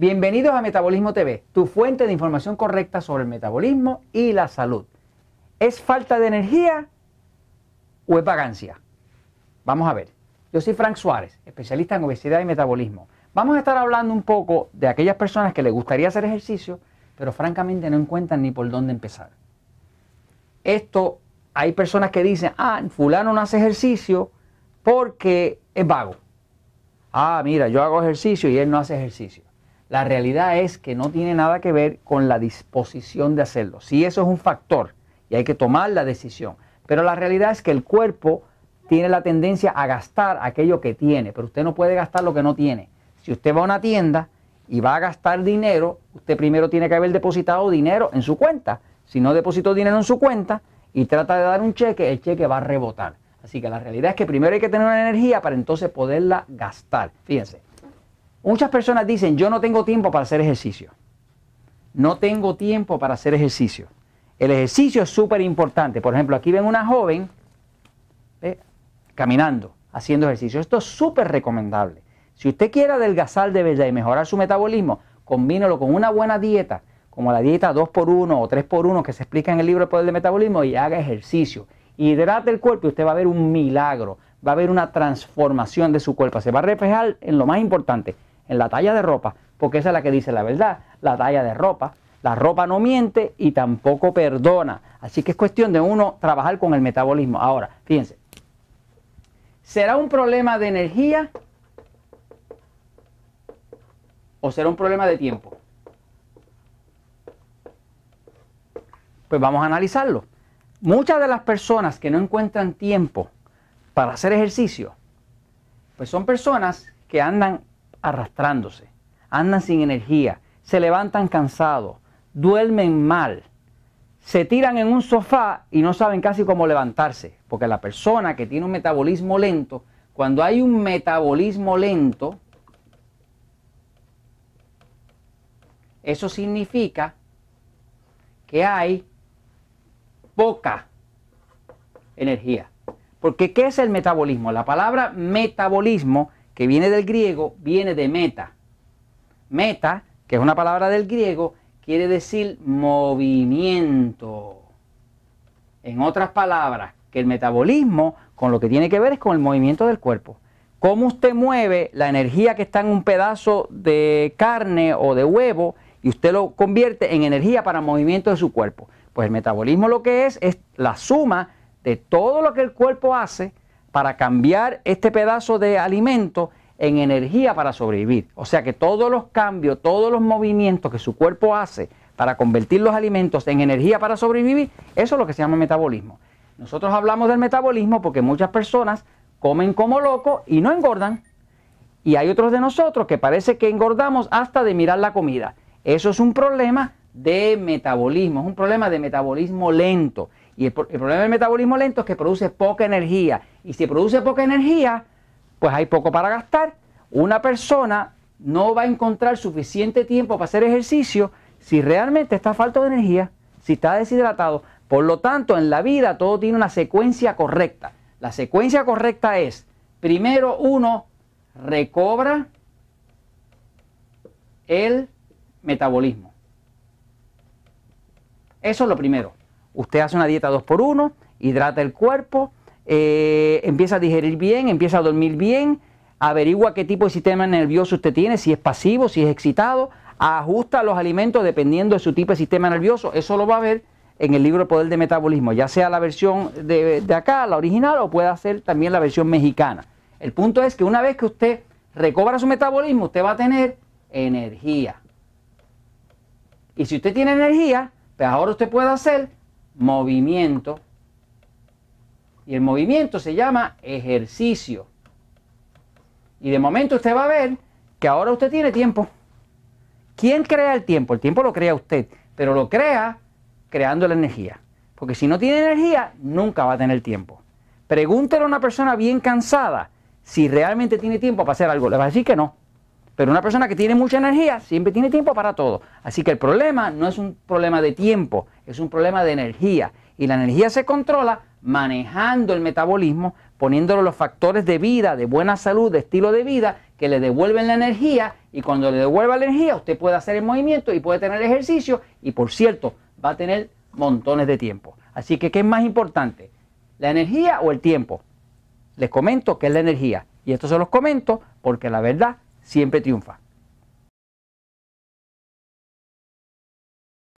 Bienvenidos a Metabolismo TV, tu fuente de información correcta sobre el metabolismo y la salud. ¿Es falta de energía o es vagancia? Vamos a ver. Yo soy Frank Suárez, especialista en obesidad y metabolismo. Vamos a estar hablando un poco de aquellas personas que les gustaría hacer ejercicio, pero francamente no encuentran ni por dónde empezar. Esto, hay personas que dicen, ah, fulano no hace ejercicio porque es vago. Ah, mira, yo hago ejercicio y él no hace ejercicio. La realidad es que no tiene nada que ver con la disposición de hacerlo. Sí, eso es un factor y hay que tomar la decisión. Pero la realidad es que el cuerpo tiene la tendencia a gastar aquello que tiene, pero usted no puede gastar lo que no tiene. Si usted va a una tienda y va a gastar dinero, usted primero tiene que haber depositado dinero en su cuenta. Si no depositó dinero en su cuenta y trata de dar un cheque, el cheque va a rebotar. Así que la realidad es que primero hay que tener una energía para entonces poderla gastar. Fíjense, Muchas personas dicen, yo no tengo tiempo para hacer ejercicio. No tengo tiempo para hacer ejercicio. El ejercicio es súper importante. Por ejemplo, aquí ven una joven caminando, haciendo ejercicio. Esto es súper recomendable. Si usted quiere adelgazar de verdad y mejorar su metabolismo, combínelo con una buena dieta, como la dieta 2x1 o 3x1 que se explica en el libro El Poder del Metabolismo, y haga ejercicio. Hidrate el cuerpo y usted va a ver un milagro, va a ver una transformación de su cuerpo. Se va a reflejar en lo más importante, en la talla de ropa, porque esa es la que dice la verdad, la talla de ropa. La ropa no miente y tampoco perdona. Así que es cuestión de uno trabajar con el metabolismo. Ahora, fíjense, ¿será un problema de energía o será un problema de tiempo? Pues vamos a analizarlo. Muchas de las personas que no encuentran tiempo para hacer ejercicio, pues son personas que andan arrastrándose, andan sin energía, se levantan cansados, duermen mal, se tiran en un sofá y no saben casi cómo levantarse, porque la persona que tiene un metabolismo lento, cuando hay un metabolismo lento, eso significa que hay poca energía. Porque ¿qué es el metabolismo? La palabra metabolismo que viene del griego, viene de meta. Meta, que es una palabra del griego, quiere decir movimiento. En otras palabras, que el metabolismo con lo que tiene que ver es con el movimiento del cuerpo. Cómo usted mueve la energía que está en un pedazo de carne o de huevo y usted lo convierte en energía para movimiento de su cuerpo. Pues el metabolismo lo que es es la suma de todo lo que el cuerpo hace para cambiar este pedazo de alimento en energía para sobrevivir. O sea que todos los cambios, todos los movimientos que su cuerpo hace para convertir los alimentos en energía para sobrevivir, eso es lo que se llama metabolismo. Nosotros hablamos del metabolismo porque muchas personas comen como locos y no engordan. Y hay otros de nosotros que parece que engordamos hasta de mirar la comida. Eso es un problema de metabolismo, es un problema de metabolismo lento. Y el, problema del metabolismo lento es que produce poca energía. Y si produce poca energía, pues hay poco para gastar. Una persona no va a encontrar suficiente tiempo para hacer ejercicio si realmente está falta de energía, si está deshidratado. Por lo tanto, en la vida todo tiene una secuencia correcta. La secuencia correcta es, primero uno recobra el metabolismo. Eso es lo primero. Usted hace una dieta 2 por 1 hidrata el cuerpo, eh, empieza a digerir bien, empieza a dormir bien, averigua qué tipo de sistema nervioso usted tiene, si es pasivo, si es excitado, ajusta los alimentos dependiendo de su tipo de sistema nervioso. Eso lo va a ver en el libro Poder de Metabolismo, ya sea la versión de, de acá, la original, o puede hacer también la versión mexicana. El punto es que una vez que usted recobra su metabolismo, usted va a tener energía. Y si usted tiene energía, pues ahora usted puede hacer movimiento. Y el movimiento se llama ejercicio. Y de momento usted va a ver que ahora usted tiene tiempo. ¿Quién crea el tiempo? El tiempo lo crea usted, pero lo crea creando la energía. Porque si no tiene energía, nunca va a tener tiempo. Pregúntele a una persona bien cansada si realmente tiene tiempo para hacer algo. Le va a decir que no. Pero una persona que tiene mucha energía siempre tiene tiempo para todo. Así que el problema no es un problema de tiempo, es un problema de energía. Y la energía se controla manejando el metabolismo, poniéndole los factores de vida, de buena salud, de estilo de vida, que le devuelven la energía y cuando le devuelva la energía usted puede hacer el movimiento y puede tener ejercicio y por cierto va a tener montones de tiempo. Así que ¿qué es más importante? ¿La energía o el tiempo? Les comento que es la energía y esto se los comento porque la verdad siempre triunfa.